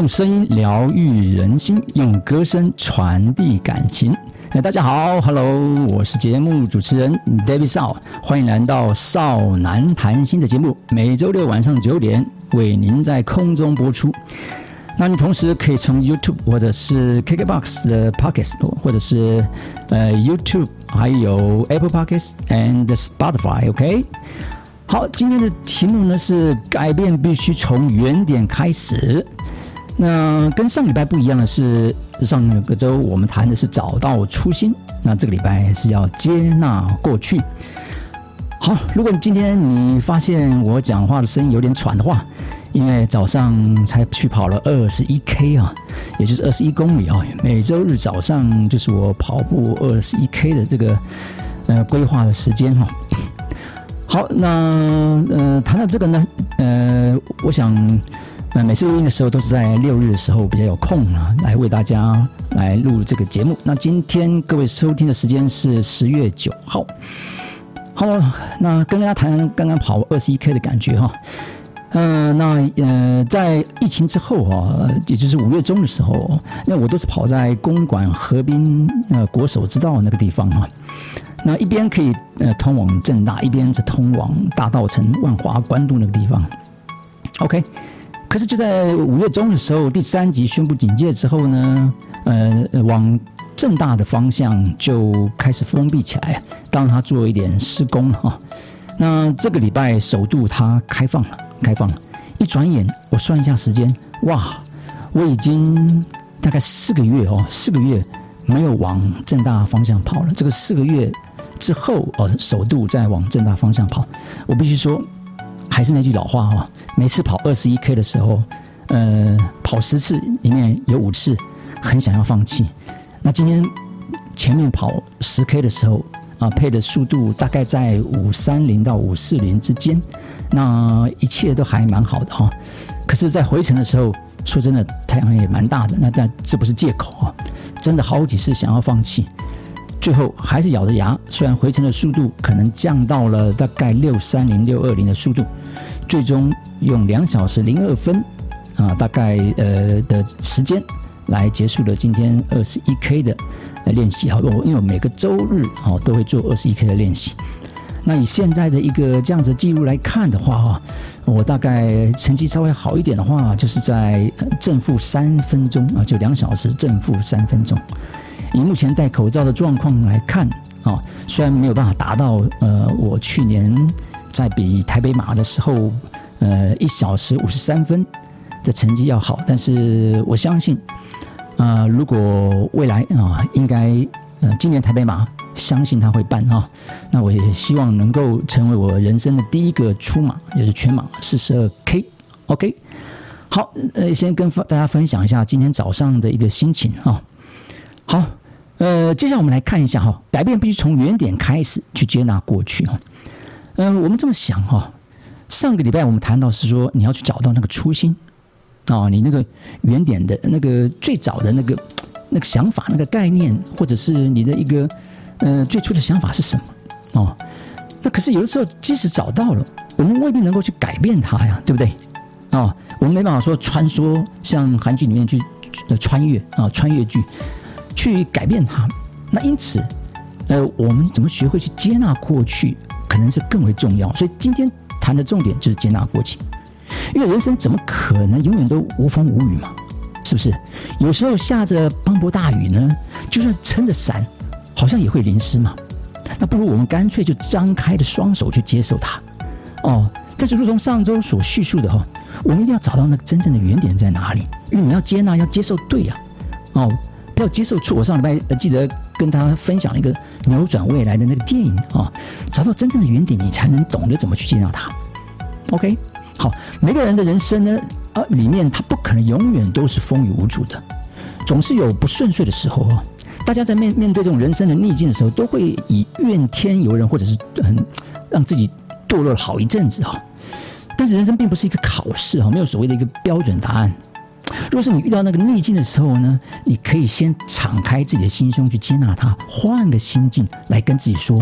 用声音疗愈人心，用歌声传递感情。那，大家好，Hello，我是节目主持人 David 少，欢迎来到少男谈心的节目，每周六晚上九点为您在空中播出。那你同时可以从 YouTube 或者是 KKBox 的 Pockets，或者是呃 YouTube，还有 Apple Pockets and Spotify，OK？好，今天的题目呢是改变必须从原点开始。那跟上礼拜不一样的是，上个周我们谈的是找到初心，那这个礼拜是要接纳过去。好，如果你今天你发现我讲话的声音有点喘的话，因为早上才去跑了二十一 K 啊，也就是二十一公里啊，每周日早上就是我跑步二十一 K 的这个呃规划的时间哈。好，那呃谈到这个呢，呃，我想。那每次录音的时候都是在六日的时候比较有空啊，来为大家来录这个节目。那今天各位收听的时间是十月九号。好，那跟大家谈谈刚刚跑二十一 K 的感觉哈。嗯，那呃，在疫情之后啊，也就是五月中的时候，那我都是跑在公馆河滨呃国手之道那个地方哈。那一边可以呃通往正大，一边是通往大道城万华关渡那个地方。OK。可是就在五月中的时候，第三级宣布警戒之后呢，呃，往正大的方向就开始封闭起来，当他做一点施工哈。那这个礼拜首度它开放了，开放了。一转眼，我算一下时间，哇，我已经大概四个月哦，四个月没有往正大方向跑了。这个四个月之后哦，首度再往正大方向跑，我必须说。还是那句老话哈，每次跑二十一 K 的时候，呃，跑十次里面有五次很想要放弃。那今天前面跑十 K 的时候啊，配的速度大概在五三零到五四零之间，那一切都还蛮好的哈。可是，在回程的时候，说真的，太阳也蛮大的，那但这不是借口啊，真的好几次想要放弃。最后还是咬着牙，虽然回程的速度可能降到了大概六三零六二零的速度，最终用两小时零二分啊，大概呃的时间来结束了今天二十一 K 的练习。好，我因为我每个周日哦都会做二十一 K 的练习。那以现在的一个这样子记录来看的话哈，我大概成绩稍微好一点的话，就是在正负三分钟啊，就两小时正负三分钟。以目前戴口罩的状况来看，啊，虽然没有办法达到呃我去年在比台北马的时候，呃一小时五十三分的成绩要好，但是我相信，啊，如果未来啊，应该呃今年台北马相信他会办哈，那我也希望能够成为我人生的第一个出马，也是全马四十二 K，OK，好，呃，先跟大家分享一下今天早上的一个心情啊，好。呃，接下来我们来看一下哈，改变必须从原点开始去接纳过去哈。嗯，我们这么想哈，上个礼拜我们谈到是说你要去找到那个初心啊，你那个原点的那个最早的那个那个想法、那个概念，或者是你的一个呃最初的想法是什么哦？那可是有的时候，即使找到了，我们未必能够去改变它呀，对不对？啊，我们没办法说穿梭，像韩剧里面去穿越啊，穿越剧。去改变它，那因此，呃，我们怎么学会去接纳过去，可能是更为重要。所以今天谈的重点就是接纳过去，因为人生怎么可能永远都无风无雨嘛？是不是？有时候下着磅礴大雨呢，就算撑着伞，好像也会淋湿嘛。那不如我们干脆就张开的双手去接受它。哦，但是如同上周所叙述的哈，我们一定要找到那个真正的原点在哪里，因为你要接纳，要接受，对呀，哦。要接受错。我上礼拜记得跟大家分享一个扭转未来的那个电影啊，找到真正的原点，你才能懂得怎么去接纳它。OK，好，每个人的人生呢，啊，里面他不可能永远都是风雨无阻的，总是有不顺遂的时候啊。大家在面面对这种人生的逆境的时候，都会以怨天尤人，或者是很让自己堕落了好一阵子啊。但是人生并不是一个考试哈，没有所谓的一个标准答案。如果是你遇到那个逆境的时候呢，你可以先敞开自己的心胸去接纳它，换个心境来跟自己说，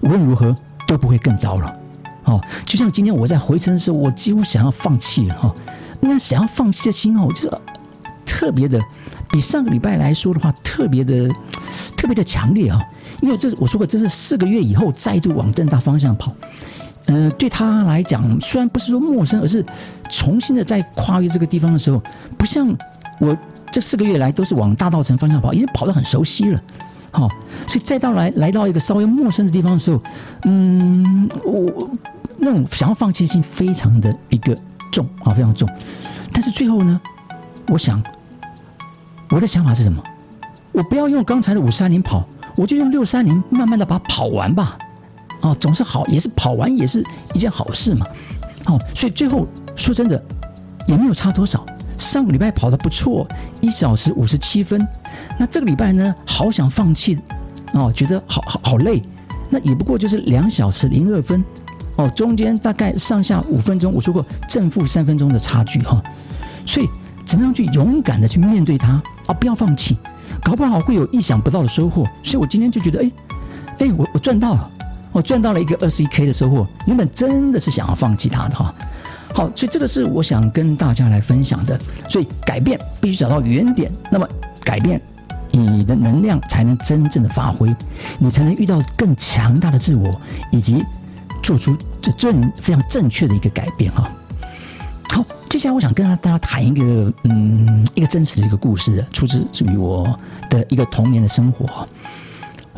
无论如何都不会更糟了。哦，就像今天我在回程的时候，我几乎想要放弃了哈。那想要放弃的心哦，就是特别的，比上个礼拜来说的话，特别的特别的强烈啊。因为这我说过，这是四个月以后再度往正大方向跑。嗯，对他来讲，虽然不是说陌生，而是重新的在跨越这个地方的时候，不像我这四个月来都是往大道城方向跑，已经跑得很熟悉了。好，所以再到来来到一个稍微陌生的地方的时候，嗯，我。那种想要放弃心非常的一个重啊，非常重。但是最后呢，我想我的想法是什么？我不要用刚才的五三零跑，我就用六三零慢慢的把它跑完吧。哦，总是好，也是跑完也是一件好事嘛。哦，所以最后说真的也没有差多少。上个礼拜跑的不错，一小时五十七分。那这个礼拜呢，好想放弃哦，觉得好好好累。那也不过就是两小时零二分。哦，中间大概上下五分钟，我说过正负三分钟的差距哈，所以怎么样去勇敢的去面对它啊？不要放弃，搞不好会有意想不到的收获。所以我今天就觉得，哎，哎，我我赚到了，我赚到了一个二十一 K 的收获。原本真的是想要放弃它的哈。好，所以这个是我想跟大家来分享的。所以改变必须找到原点，那么改变你的能量才能真正的发挥，你才能遇到更强大的自我以及。做出这正非常正确的一个改变哈。好，接下来我想跟大家谈一个嗯一个真实的一个故事，出自于我的一个童年的生活。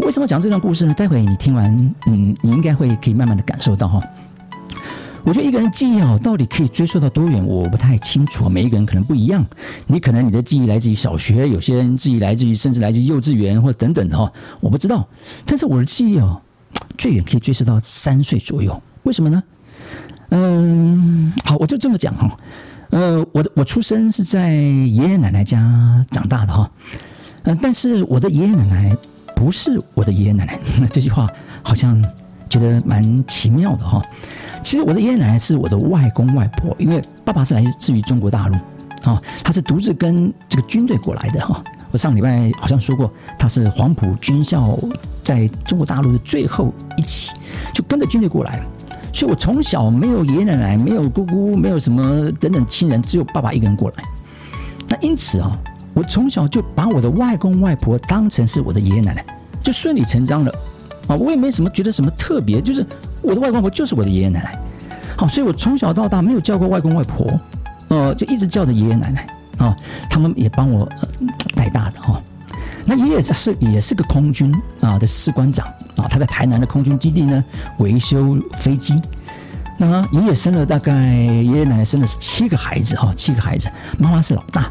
为什么讲这段故事呢？待会你听完，嗯，你应该会可以慢慢的感受到哈。我觉得一个人记忆哦，到底可以追溯到多远，我不太清楚。每一个人可能不一样，你可能你的记忆来自于小学，有些人记忆来自于甚至来自于幼稚园或等等的哈，我不知道。但是我的记忆哦。最远可以追溯到三岁左右，为什么呢？嗯，好，我就这么讲哈。呃，我的我出生是在爷爷奶奶家长大的哈。嗯，但是我的爷爷奶奶不是我的爷爷奶奶，这句话好像觉得蛮奇妙的哈。其实我的爷爷奶奶是我的外公外婆，因为爸爸是来自于中国大陆啊，他是独自跟这个军队过来的哈。我上礼拜好像说过，他是黄埔军校在中国大陆的最后一期，就跟着军队过来了。所以我从小没有爷爷奶奶，没有姑姑，没有什么等等亲人，只有爸爸一个人过来。那因此啊，我从小就把我的外公外婆当成是我的爷爷奶奶，就顺理成章了。啊，我也没什么觉得什么特别，就是我的外公外婆就是我的爷爷奶奶。好，所以我从小到大没有叫过外公外婆，呃，就一直叫着爷爷奶奶。啊，他们也帮我带大的哈。那爷爷是也是个空军啊的士官长啊，他在台南的空军基地呢维修飞机。那爷爷生了大概爷爷奶奶生了是七个孩子哈，七个孩子，妈妈是老大。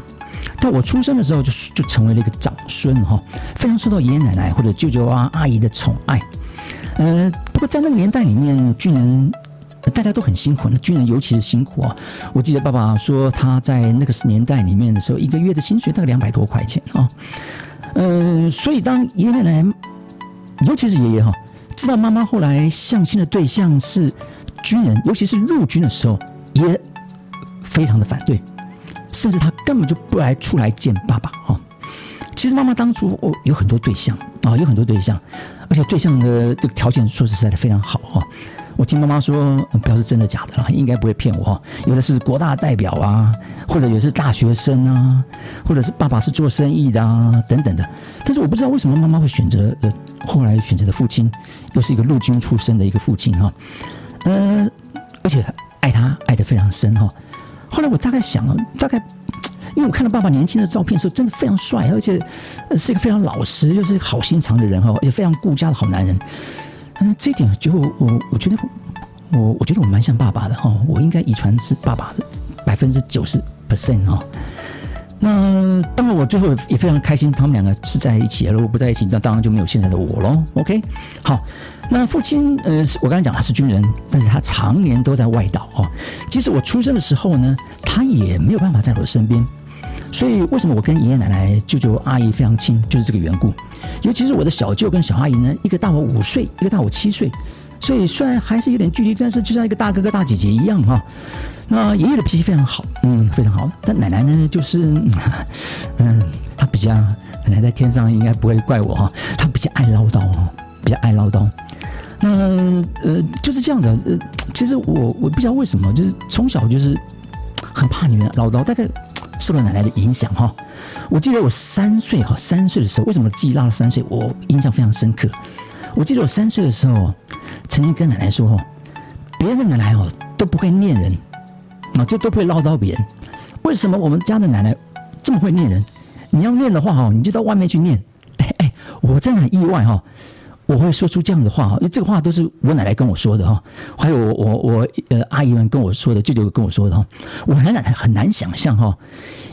在我出生的时候就就成为了一个长孙哈，非常受到爷爷奶奶或者舅舅啊阿姨的宠爱。呃，不过在那个年代里面，军人。大家都很辛苦，那军人尤其是辛苦啊！我记得爸爸说他在那个年代里面的时候，一个月的薪水大概两百多块钱啊。嗯，所以当爷爷奶奶，尤其是爷爷哈，知道妈妈后来相亲的对象是军人，尤其是陆军的时候，也非常的反对，甚至他根本就不来出来见爸爸哈。其实妈妈当初哦有很多对象啊，有很多对象，而且对象的这个条件说实在的非常好哈。我听妈妈说，不知道是真的假的啦，应该不会骗我哈。有的是国大代表啊，或者也是大学生啊，或者是爸爸是做生意的啊，等等的。但是我不知道为什么妈妈会选择呃，后来选择的父亲又是一个陆军出身的一个父亲哈。呃，而且爱他爱得非常深哈。后来我大概想了，大概因为我看到爸爸年轻的照片的时候，真的非常帅，而且是一个非常老实又是好心肠的人哈，而且非常顾家的好男人。嗯，这一点就我我觉得我我觉得我蛮像爸爸的哈，我应该遗传是爸爸的百分之九十 percent 哈。那当然，我最后也非常开心，他们两个是在一起。如果不在一起，那当然就没有现在的我喽。OK，好，那父亲呃，我刚才讲他是军人，但是他常年都在外岛哦。即使我出生的时候呢，他也没有办法在我的身边。所以，为什么我跟爷爷奶奶、舅舅、阿姨非常亲，就是这个缘故。尤其是我的小舅跟小阿姨呢，一个大我五岁，一个大我七岁。所以虽然还是有点距离，但是就像一个大哥哥大姐姐一样哈。那爷爷的脾气非常好，嗯，非常好。但奶奶呢，就是，嗯，她比较奶奶在天上应该不会怪我哈，她比较爱唠叨哦，比较爱唠叨。那呃就是这样子。呃，其实我我不知道为什么，就是从小就是很怕你们唠叨，大概受了奶奶的影响哈。我记得我三岁哈，三岁的时候，为什么记忆拉了三岁？我印象非常深刻。我记得我三岁的时候。曾经跟奶奶说：“哦，别人的奶奶哦都不会念人，啊，就都不会唠叨别人。为什么我们家的奶奶这么会念人？你要念的话哈，你就到外面去念。哎哎，我真的很意外哈，我会说出这样的话哈，因为这个话都是我奶奶跟我说的哈，还有我我我呃阿姨们跟我说的，舅舅跟我说的哈，我奶奶很难想象哈，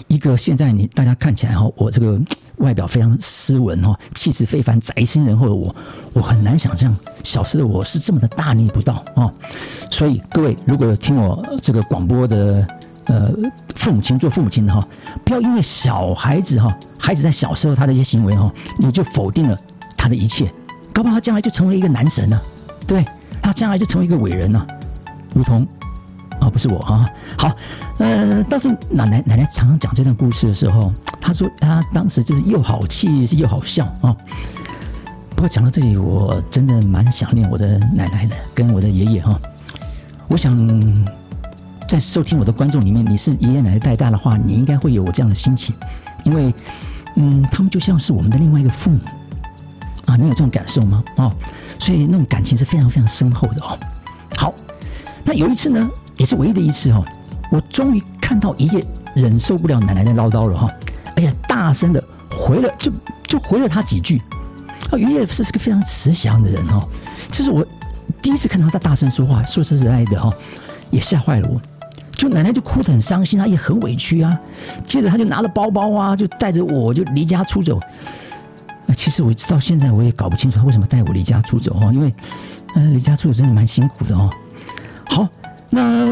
一个现在你大家看起来哈，我这个。”外表非常斯文哦，气质非凡、宅心仁厚的我，我很难想象小时的我是这么的大逆不道哦。所以各位，如果听我这个广播的呃父母亲做父母亲的哈，不要因为小孩子哈，孩子在小时候他的一些行为哈，你就否定了他的一切，搞不好他将来就成为一个男神呢，对，他将来就成为一个伟人呢，如同。啊，不是我啊，好，呃，但是奶奶奶奶常常讲这段故事的时候，她说她当时就是又好气是又好笑啊。不过讲到这里，我真的蛮想念我的奶奶的，跟我的爷爷哈。我想在收听我的观众里面，你是爷爷奶奶带大的话，你应该会有我这样的心情，因为嗯，他们就像是我们的另外一个父母啊，你有这种感受吗？哦，所以那种感情是非常非常深厚的哦。好，那有一次呢。也是唯一的一次哈，我终于看到爷爷忍受不了奶奶的唠叨了哈，而且大声的回了，就就回了他几句。啊，爷爷是是个非常慈祥的人哦，这是我第一次看到他大声说话，说实在的哈，也吓坏了我。就奶奶就哭得很伤心啊，也很委屈啊。接着他就拿着包包啊，就带着我就离家出走。啊，其实我直到现在我也搞不清楚他为什么带我离家出走哈，因为嗯离家出走真的蛮辛苦的哦。好。那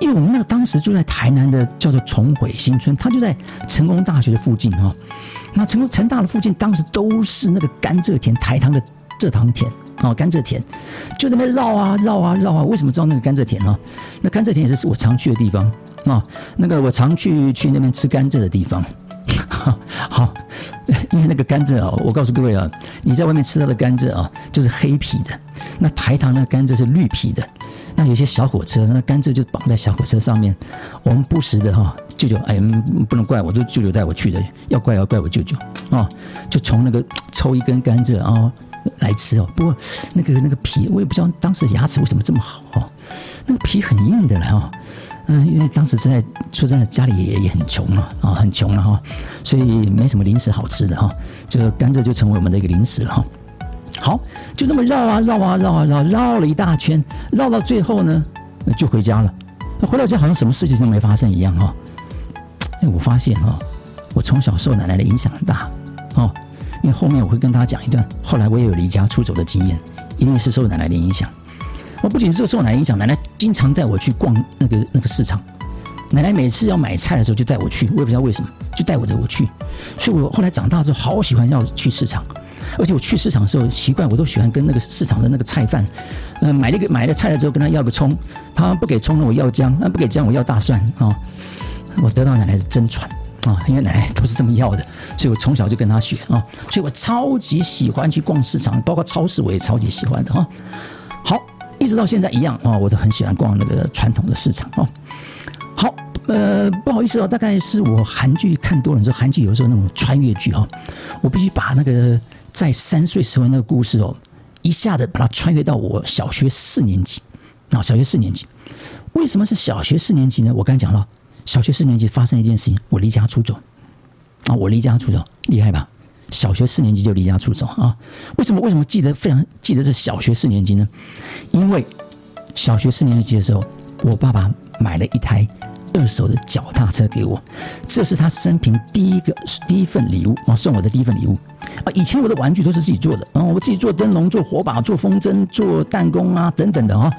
因为我们那当时住在台南的叫做重回新村，它就在成功大学的附近哈。那成功成大的附近当时都是那个甘蔗田，台糖的蔗糖田哦，甘蔗田就在那边绕啊绕啊绕啊。为什么知道那个甘蔗田呢？那甘蔗田也是我常去的地方啊。那个我常去去那边吃甘蔗的地方。好，因为那个甘蔗啊，我告诉各位啊，你在外面吃到的甘蔗啊，就是黑皮的。那台糖的甘蔗是绿皮的。那有些小火车，那甘蔗就绑在小火车上面。我们不时的哈，舅舅哎，不能怪我，都舅舅带我去的，要怪要怪我舅舅啊。就从那个抽一根甘蔗啊来吃哦。不过那个那个皮，我也不知道当时牙齿为什么这么好哦。那个皮很硬的了哦。嗯，因为当时是在说真的，家里也也很穷嘛啊，很穷了哈，所以没什么零食好吃的哈。这个甘蔗就成为我们的一个零食了哈。好，就这么绕啊绕啊绕啊绕，绕了一大圈，绕到最后呢，就回家了。回到家好像什么事情都没发生一样哈。哎，我发现哈，我从小受奶奶的影响很大哦。因为后面我会跟大家讲一段，后来我也有离家出走的经验，因为是受奶奶的影响。我不仅是受奶奶影响，奶奶经常带我去逛那个那个市场。奶奶每次要买菜的时候就带我去，我也不知道为什么，就带我着我去。所以我后来长大之后，好喜欢要去市场。而且我去市场的时候，奇怪我都喜欢跟那个市场的那个菜贩，呃，买了一个买了菜了之后，跟他要个葱，他不给葱了，我要姜，啊，不给姜，我要大蒜啊。我得到奶奶的真传啊，因为奶奶都是这么要的，所以我从小就跟他学啊，所以我超级喜欢去逛市场，包括超市我也超级喜欢的哈。好，直到现在一样啊，我都很喜欢逛那个传统的市场哦。好，呃，不好意思哦，大概是我韩剧看多了之后，韩剧有时候那种穿越剧哈，我必须把那个。在三岁时候那个故事哦，一下子把它穿越到我小学四年级啊，小学四年级，为什么是小学四年级呢？我刚才讲了，小学四年级发生一件事情，我离家出走啊，我离家出走，厉害吧？小学四年级就离家出走啊？为什么？为什么记得非常记得是小学四年级呢？因为小学四年级的时候，我爸爸买了一台二手的脚踏车给我，这是他生平第一个第一份礼物啊，送我的第一份礼物啊。以前我的玩具都是自己做的啊，我自己做灯笼、做火把、做风筝、做弹弓啊等等的啊。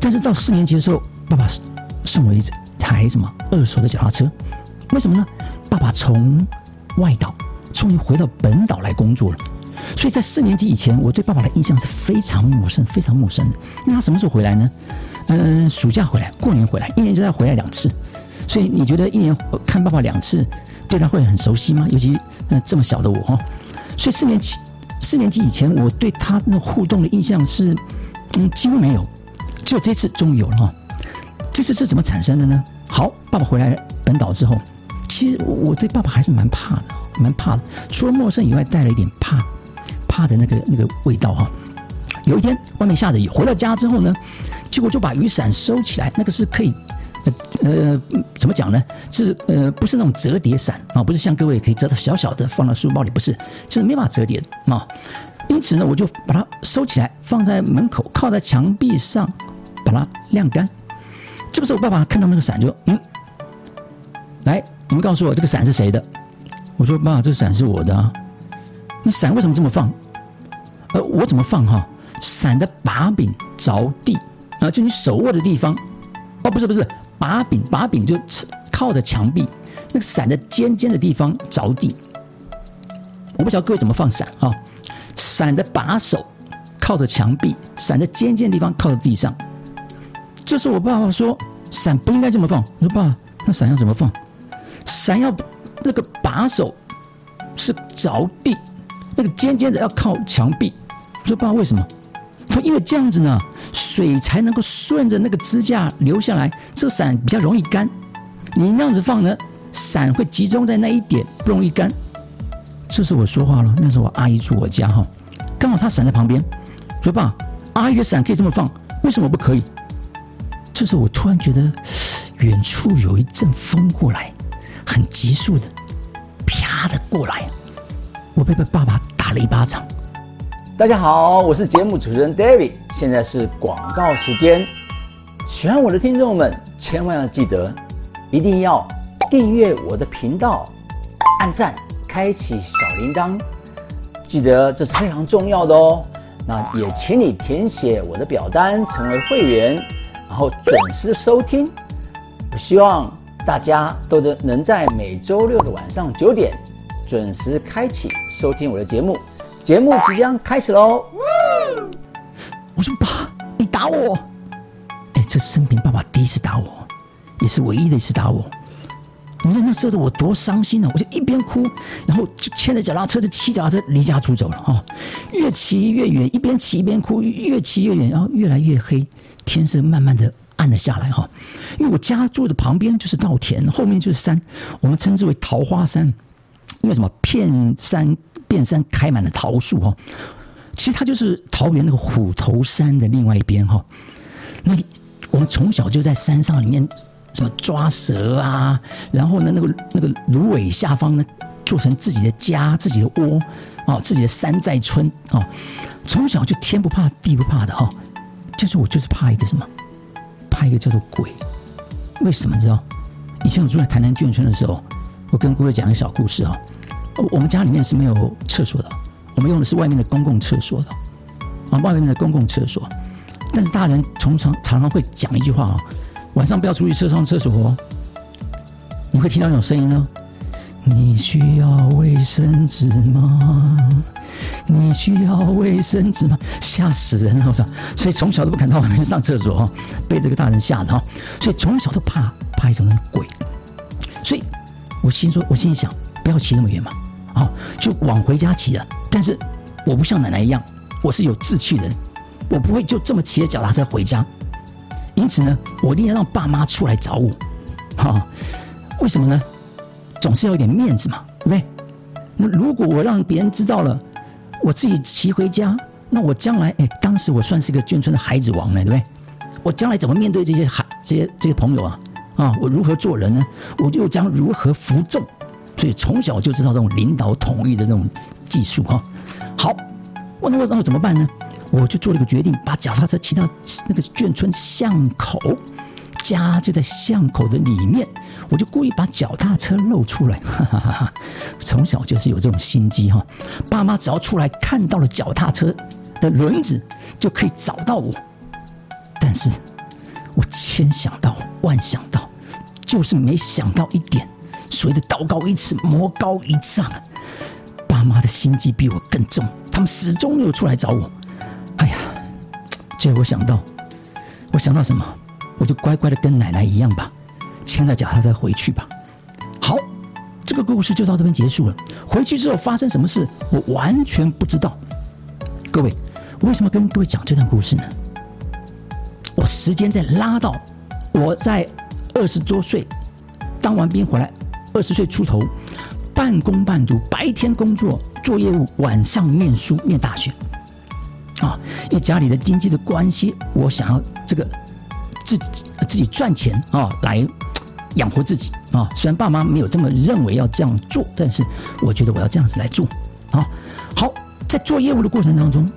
但是到四年级的时候，爸爸送我一台什么二手的脚踏车？为什么呢？爸爸从外岛终于回到本岛来工作了，所以在四年级以前，我对爸爸的印象是非常陌生、非常陌生的。那他什么时候回来呢？嗯，暑假回来，过年回来，一年就要回来两次。所以你觉得一年看爸爸两次，对他会很熟悉吗？尤其那这么小的我哈，所以四年级四年级以前，我对他那互动的印象是，嗯，几乎没有。只有这次终于有了哈。这次是怎么产生的呢？好，爸爸回来本岛之后，其实我对爸爸还是蛮怕的，蛮怕的。除了陌生以外，带了一点怕，怕的那个那个味道哈。有一天外面下着雨，回到家之后呢？结果就把雨伞收起来，那个是可以，呃呃，怎么讲呢？是呃，不是那种折叠伞啊，不是像各位可以折的小小的放到书包里，不是，就是没法折叠啊。因此呢，我就把它收起来，放在门口，靠在墙壁上，把它晾干。这个时候，爸爸看到那个伞，就嗯，来，你们告诉我这个伞是谁的？我说爸，这伞是我的啊。那伞为什么这么放？呃，我怎么放哈？伞的把柄着地。啊，就你手握的地方，哦，不是不是，把柄把柄就靠着墙壁，那个伞的尖尖的地方着地。我不晓得各位怎么放伞啊？伞的把手靠着墙壁，伞的尖尖的地方靠着地上。这时我爸爸说，伞不应该这么放。我说爸，那伞要怎么放？伞要那个把手是着地，那个尖尖的要靠墙壁。我说爸，为什么？他说因为这样子呢。水才能够顺着那个支架流下来，这个伞比较容易干。你那样子放呢，伞会集中在那一点，不容易干。这是我说话了。那时候我阿姨住我家哈，刚好她伞在旁边，说爸，阿姨的伞可以这么放，为什么不可以？这时候我突然觉得远处有一阵风过来，很急速的，啪的过来，我被爸爸打了一巴掌。大家好，我是节目主持人 David。现在是广告时间。喜欢我的听众们，千万要记得，一定要订阅我的频道，按赞，开启小铃铛。记得这是非常重要的哦。那也请你填写我的表单，成为会员，然后准时收听。我希望大家都能能在每周六的晚上九点准时开启收听我的节目。节目即将开始喽！我说爸，你打我！哎，这生平爸爸第一次打我，也是唯一的一次打我。你看那时候的我多伤心啊！我就一边哭，然后就牵着脚踏车就骑脚踏车离家出走了哈。越骑越远，一边骑一边哭，越骑越远，然后越来越黑，天色慢慢的暗了下来哈。因为我家住的旁边就是稻田，后面就是山，我们称之为桃花山。因为什么？片山。遍山开满了桃树哈，其实它就是桃园那个虎头山的另外一边哈。那我们从小就在山上里面什么抓蛇啊，然后呢那个那个芦苇下方呢做成自己的家、自己的窝啊、自己的山寨村啊。从小就天不怕地不怕的哈，就是我就是怕一个什么，一个叫做鬼。为什么知道？以前我住在台南眷村的时候，我跟各位讲一个小故事啊。我们家里面是没有厕所的，我们用的是外面的公共厕所的，啊，外面的公共厕所。但是大人常常常常会讲一句话啊，晚上不要出去厕上厕所哦。你会听到那种声音呢？你需要卫生纸吗？你需要卫生纸吗？吓死人了！我操！所以从小都不敢到外面上厕所哈，被这个大人吓的哈。所以从小都怕怕一种鬼。所以我心说，我心里想，不要骑那么远嘛。啊，就往回家骑了。但是我不像奶奶一样，我是有志气的人，我不会就这么骑着脚踏车回家。因此呢，我一定要让爸妈出来找我。哈，为什么呢？总是要一点面子嘛，对不对？那如果我让别人知道了，我自己骑回家，那我将来，哎，当时我算是个眷村的孩子王呢，对不对？我将来怎么面对这些孩、这些这些朋友啊？啊，我如何做人呢？我就将如何服众？所以从小就知道这种领导统一的那种技术哈。好，我那我然后怎么办呢？我就做了一个决定，把脚踏车骑到那个眷村巷口，家就在巷口的里面，我就故意把脚踏车露出来。哈哈哈哈从小就是有这种心机哈，爸妈只要出来看到了脚踏车的轮子，就可以找到我。但是，我千想到万想到，就是没想到一点，所谓的道高一尺，魔高一丈。爸妈的心机比我更重，他们始终没有出来找我。哎呀，结果想到，我想到什么，我就乖乖的跟奶奶一样吧，牵着脚踏车回去吧。好，这个故事就到这边结束了。回去之后发生什么事，我完全不知道。各位，为什么跟各位讲这段故事呢？我时间在拉到我在二十多岁当完兵回来，二十岁出头。半工半读，白天工作做业务，晚上念书念大学。啊，因为家里的经济的关系，我想要这个自己自己赚钱啊，来养活自己啊。虽然爸妈没有这么认为要这样做，但是我觉得我要这样子来做。啊，好，在做业务的过程当中，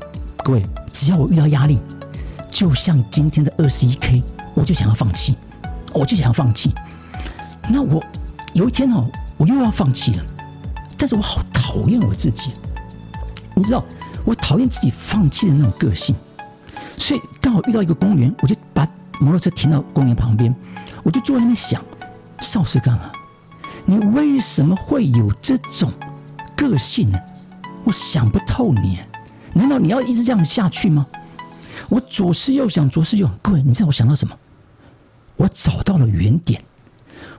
各位，只要我遇到压力，就像今天的二十一 K，我就想要放弃，我就想要放弃。那我有一天哦。我又要放弃了，但是我好讨厌我自己，你知道，我讨厌自己放弃的那种个性，所以刚好遇到一个公园，我就把摩托车停到公园旁边，我就坐在那边想，邵世刚啊，你为什么会有这种个性呢？我想不透你，难道你要一直这样下去吗？我左思右想，左思右想，各位，你知道我想到什么？我找到了原点，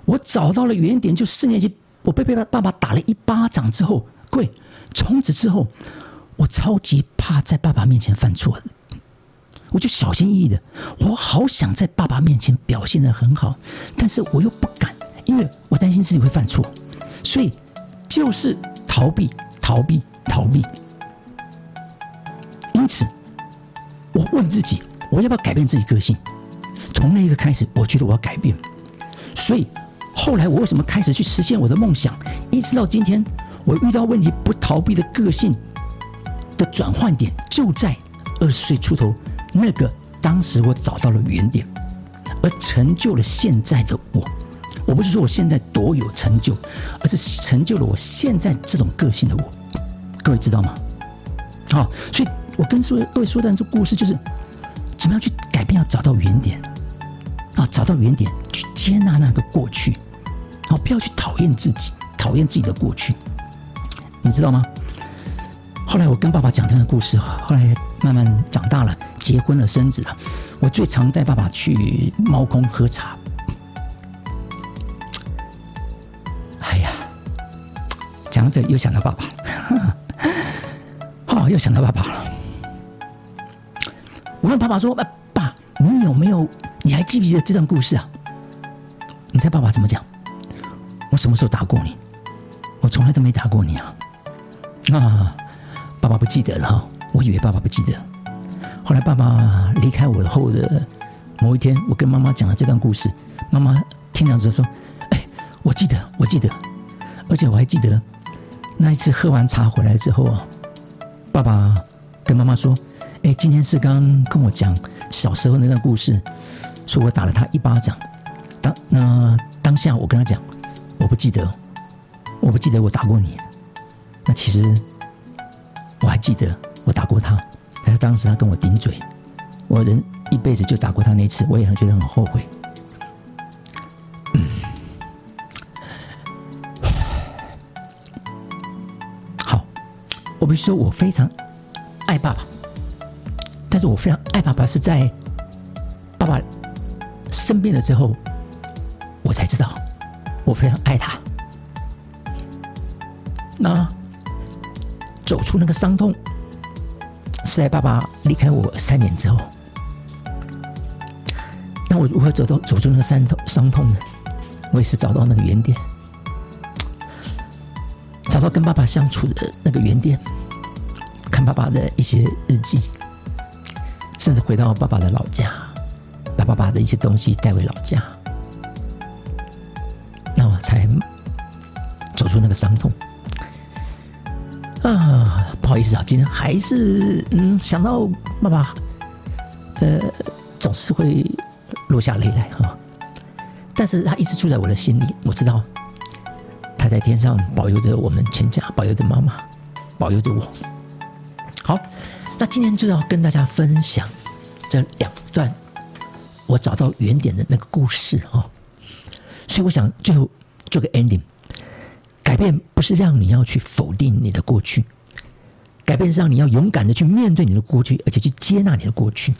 我找到了原点，就四年级。我被被他爸爸打了一巴掌之后，各位，从此之后，我超级怕在爸爸面前犯错，我就小心翼翼的。我好想在爸爸面前表现的很好，但是我又不敢，因为我担心自己会犯错，所以就是逃避、逃避、逃避。因此，我问自己，我要不要改变自己个性？从那一刻开始，我觉得我要改变，所以。后来我为什么开始去实现我的梦想？一直到今天，我遇到问题不逃避的个性的转换点，就在二十岁出头那个当时我找到了原点，而成就了现在的我。我不是说我现在多有成就，而是成就了我现在这种个性的我。各位知道吗？好，所以我跟说各位说的这故事，就是怎么样去改变，要找到原点啊，找到原点，去接纳那个过去。好，不要去讨厌自己，讨厌自己的过去，你知道吗？后来我跟爸爸讲这个故事，后来慢慢长大了，结婚了，生子了。我最常带爸爸去猫空喝茶。哎呀，讲到这又想到爸爸了，好，又想到爸爸了。我问爸爸说：“爸，你有没有？你还记不记得这段故事啊？”你猜爸爸怎么讲？我什么时候打过你？我从来都没打过你啊！啊，爸爸不记得了。我以为爸爸不记得。后来爸爸离开我后的某一天，我跟妈妈讲了这段故事。妈妈听了之后说：“哎，我记得，我记得，而且我还记得那一次喝完茶回来之后啊，爸爸跟妈妈说：‘哎，今天是刚跟我讲小时候那段故事，说我打了他一巴掌。’当那当下我跟他讲。”我不记得，我不记得我打过你。那其实我还记得我打过他，他当时他跟我顶嘴，我人一辈子就打过他那次，我也很觉得很后悔。好，我不是说我非常爱爸爸，但是我非常爱爸爸是在爸爸生病了之后，我才知道。我非常爱他。那走出那个伤痛，在爸爸离开我三年之后。那我如何走到走出那个伤痛伤痛呢？我也是找到那个原点，找到跟爸爸相处的那个原点，看爸爸的一些日记，甚至回到爸爸的老家，把爸爸的一些东西带回老家。那我才走出那个伤痛啊！不好意思啊，今天还是嗯想到爸爸，呃，总是会落下泪来哈。但是他一直住在我的心里。我知道他在天上保佑着我们全家，保佑着妈妈，保佑着我。好，那今天就要跟大家分享这两段我找到原点的那个故事啊。所以我想最后做个 ending。改变不是让你要去否定你的过去，改变是让你要勇敢的去面对你的过去，而且去接纳你的过去。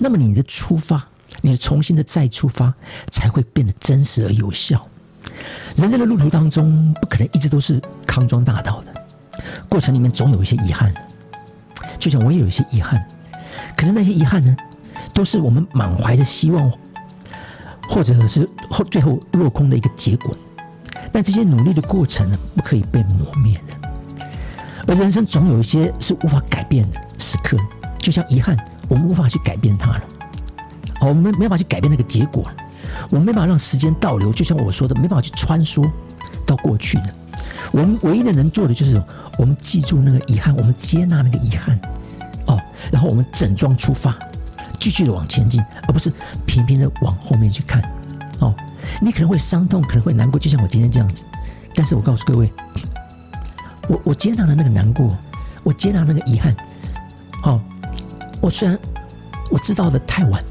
那么你的出发，你的重新的再出发，才会变得真实而有效。人生的路途当中，不可能一直都是康庄大道的，过程里面总有一些遗憾。就像我也有一些遗憾，可是那些遗憾呢，都是我们满怀的希望，或者是后最后落空的一个结果。但这些努力的过程呢，不可以被磨灭的。而人生总有一些是无法改变的时刻，就像遗憾，我们无法去改变它了。哦，我们没办法去改变那个结果，我们没办法让时间倒流。就像我说的，没办法去穿梭到过去的。我们唯一的能做的就是，我们记住那个遗憾，我们接纳那个遗憾，哦，然后我们整装出发，继续的往前进，而不是频频的往后面去看，哦。你可能会伤痛，可能会难过，就像我今天这样子。但是我告诉各位，我我接纳了那个难过，我接纳那个遗憾。好，我虽然我知道的太晚，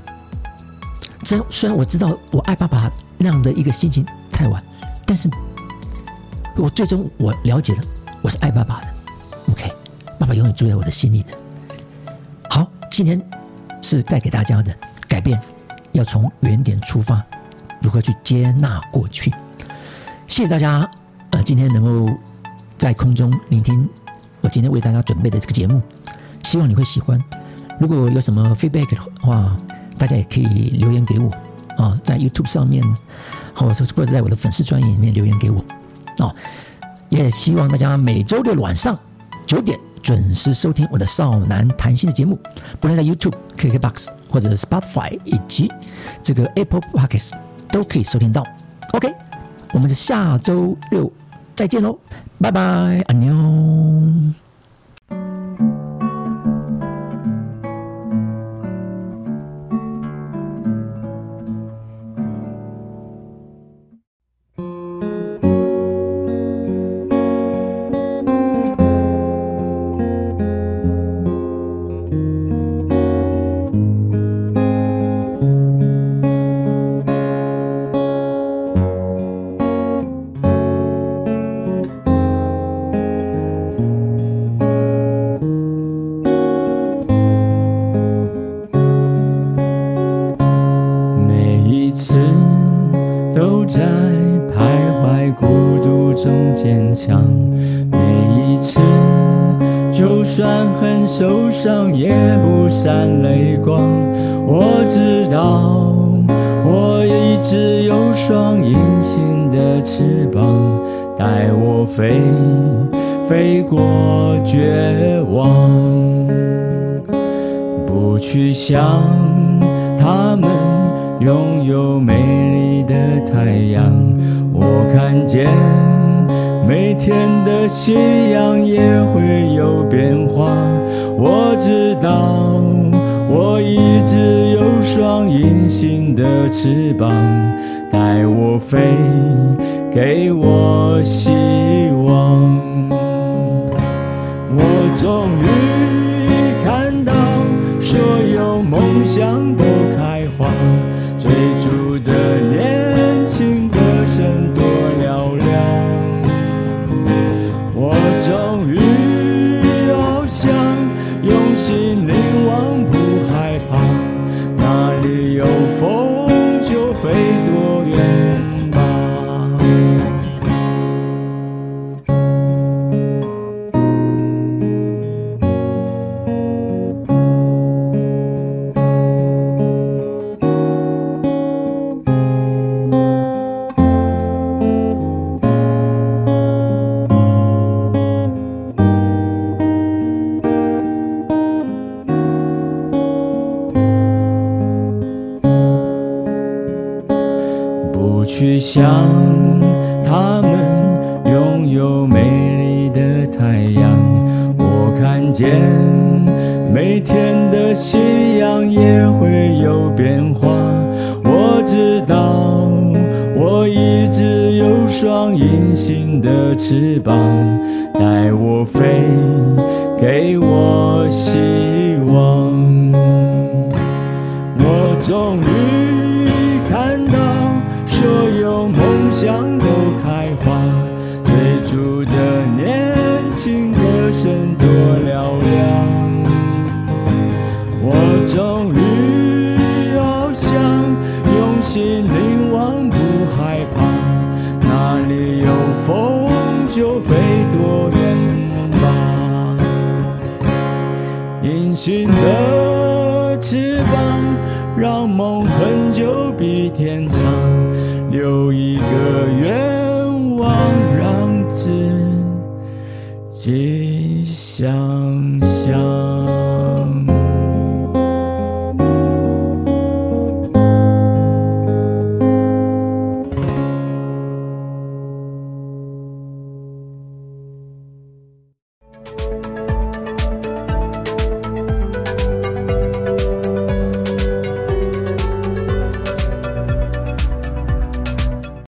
这虽然我知道我爱爸爸那样的一个心情太晚，但是我最终我了解了，我是爱爸爸的。OK，爸爸永远住在我的心里的。好，今天是带给大家的改变，要从原点出发。如何去接纳过去？谢谢大家，呃，今天能够在空中聆听我今天为大家准备的这个节目，希望你会喜欢。如果有什么 feedback 的话，大家也可以留言给我啊，在 YouTube 上面，或者或者在我的粉丝专页里面留言给我啊。也希望大家每周六晚上九点准时收听我的少男谈心的节目，不论在 YouTube、KKBox 或者 Spotify 以及这个 Apple Podcasts。都可以收听到，OK，我们就下周六再见喽，拜拜，安妞。受伤也不闪泪光，我知道我一直有双隐形的翅膀，带我飞，飞过绝望。不去想他们拥有美丽的太阳，我看见。每天的夕阳也会有变化，我知道我一直有双隐形的翅膀，带我飞，给我希望。我终于看到所有梦想都开花，